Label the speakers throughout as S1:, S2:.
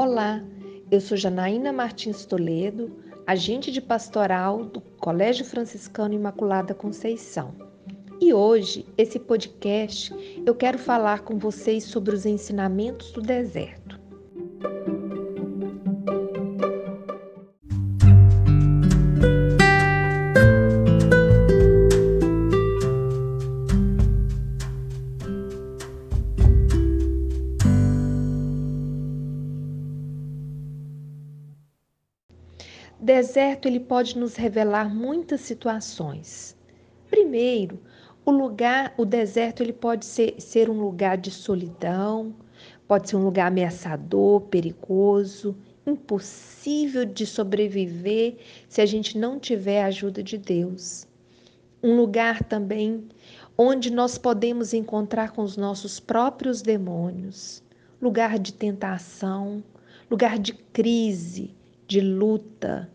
S1: Olá, eu sou Janaína Martins Toledo, agente de pastoral do Colégio Franciscano Imaculada Conceição. E hoje, esse podcast, eu quero falar com vocês sobre os ensinamentos do deserto. Deserto ele pode nos revelar muitas situações. Primeiro, o lugar, o deserto ele pode ser, ser um lugar de solidão, pode ser um lugar ameaçador, perigoso, impossível de sobreviver se a gente não tiver a ajuda de Deus. Um lugar também onde nós podemos encontrar com os nossos próprios demônios, lugar de tentação, lugar de crise, de luta,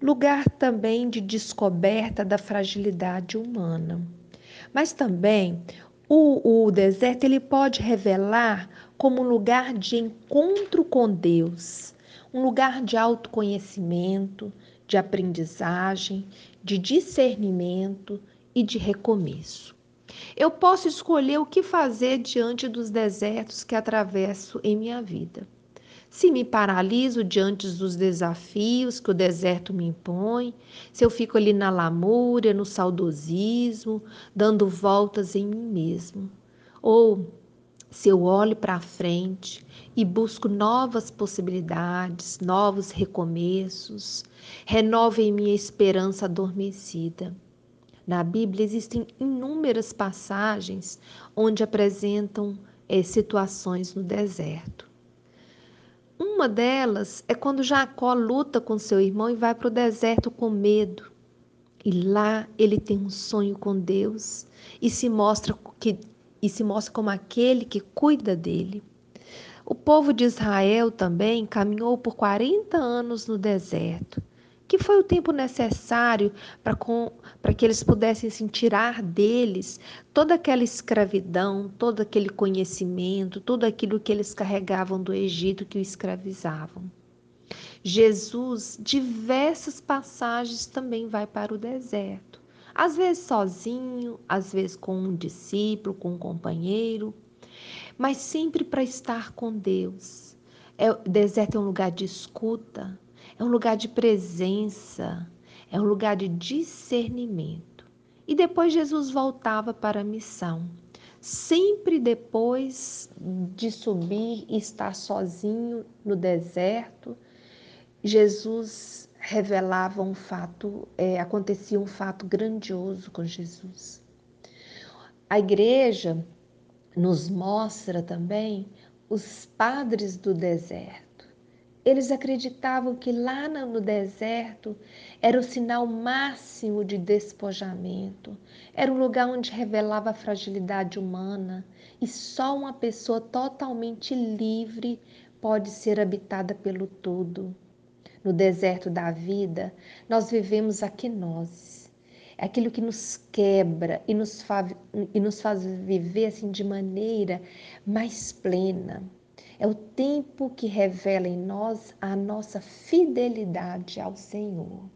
S1: lugar também de descoberta da fragilidade humana. Mas também o, o deserto ele pode revelar como um lugar de encontro com Deus, um lugar de autoconhecimento, de aprendizagem, de discernimento e de recomeço. Eu posso escolher o que fazer diante dos desertos que atravesso em minha vida se me paraliso diante dos desafios que o deserto me impõe, se eu fico ali na lamúria, no saudosismo, dando voltas em mim mesmo, ou se eu olho para frente e busco novas possibilidades, novos recomeços, renovo em minha esperança adormecida. Na Bíblia existem inúmeras passagens onde apresentam é, situações no deserto. Uma delas é quando Jacó luta com seu irmão e vai para o deserto com medo. E lá ele tem um sonho com Deus e se mostra que e se mostra como aquele que cuida dele. O povo de Israel também caminhou por 40 anos no deserto que foi o tempo necessário para que eles pudessem assim, tirar deles toda aquela escravidão, todo aquele conhecimento, tudo aquilo que eles carregavam do Egito que o escravizavam. Jesus, diversas passagens, também vai para o deserto. Às vezes sozinho, às vezes com um discípulo, com um companheiro, mas sempre para estar com Deus. É, deserto é um lugar de escuta, é um lugar de presença, é um lugar de discernimento. E depois Jesus voltava para a missão. Sempre depois de subir e estar sozinho no deserto, Jesus revelava um fato, é, acontecia um fato grandioso com Jesus. A igreja nos mostra também os padres do deserto. Eles acreditavam que lá no deserto era o sinal máximo de despojamento, era um lugar onde revelava a fragilidade humana. E só uma pessoa totalmente livre pode ser habitada pelo todo. No deserto da vida, nós vivemos a quenose, é aquilo que nos quebra e nos, faz, e nos faz viver assim de maneira mais plena é o tempo que revela em nós a nossa fidelidade ao Senhor.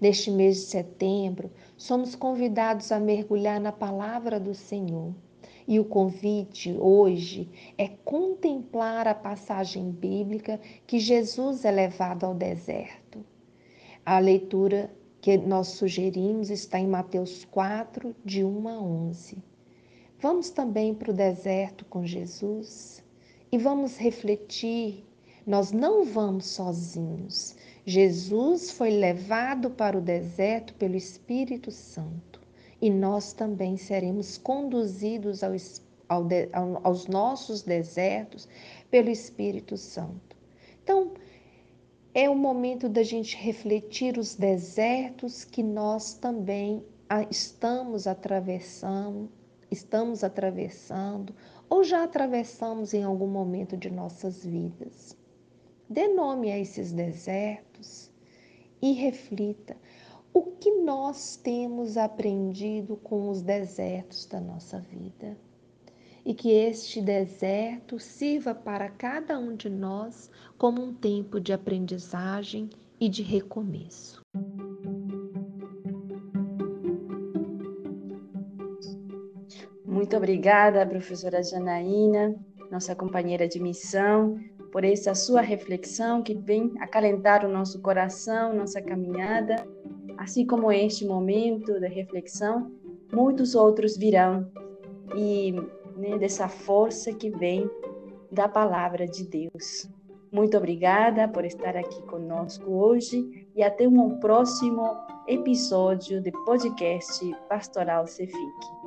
S1: Neste mês de setembro, somos convidados a mergulhar na palavra do Senhor e o convite hoje é contemplar a passagem bíblica que Jesus é levado ao deserto. A leitura que nós sugerimos está em Mateus 4, de 1 a 11. Vamos também para o deserto com Jesus e vamos refletir. Nós não vamos sozinhos. Jesus foi levado para o deserto pelo Espírito Santo e nós também seremos conduzidos ao, ao, aos nossos desertos pelo Espírito Santo. Então, é o momento da gente refletir os desertos que nós também estamos atravessando, estamos atravessando ou já atravessamos em algum momento de nossas vidas. Dê nome a esses desertos e reflita o que nós temos aprendido com os desertos da nossa vida. E que este deserto sirva para cada um de nós como um tempo de aprendizagem e de recomeço.
S2: Muito obrigada, professora Janaína, nossa companheira de missão, por essa sua reflexão que vem acalentar o nosso coração, nossa caminhada, assim como este momento de reflexão, muitos outros virão e né, dessa força que vem da palavra de Deus. Muito obrigada por estar aqui conosco hoje e até um próximo episódio de podcast Pastoral Cefique.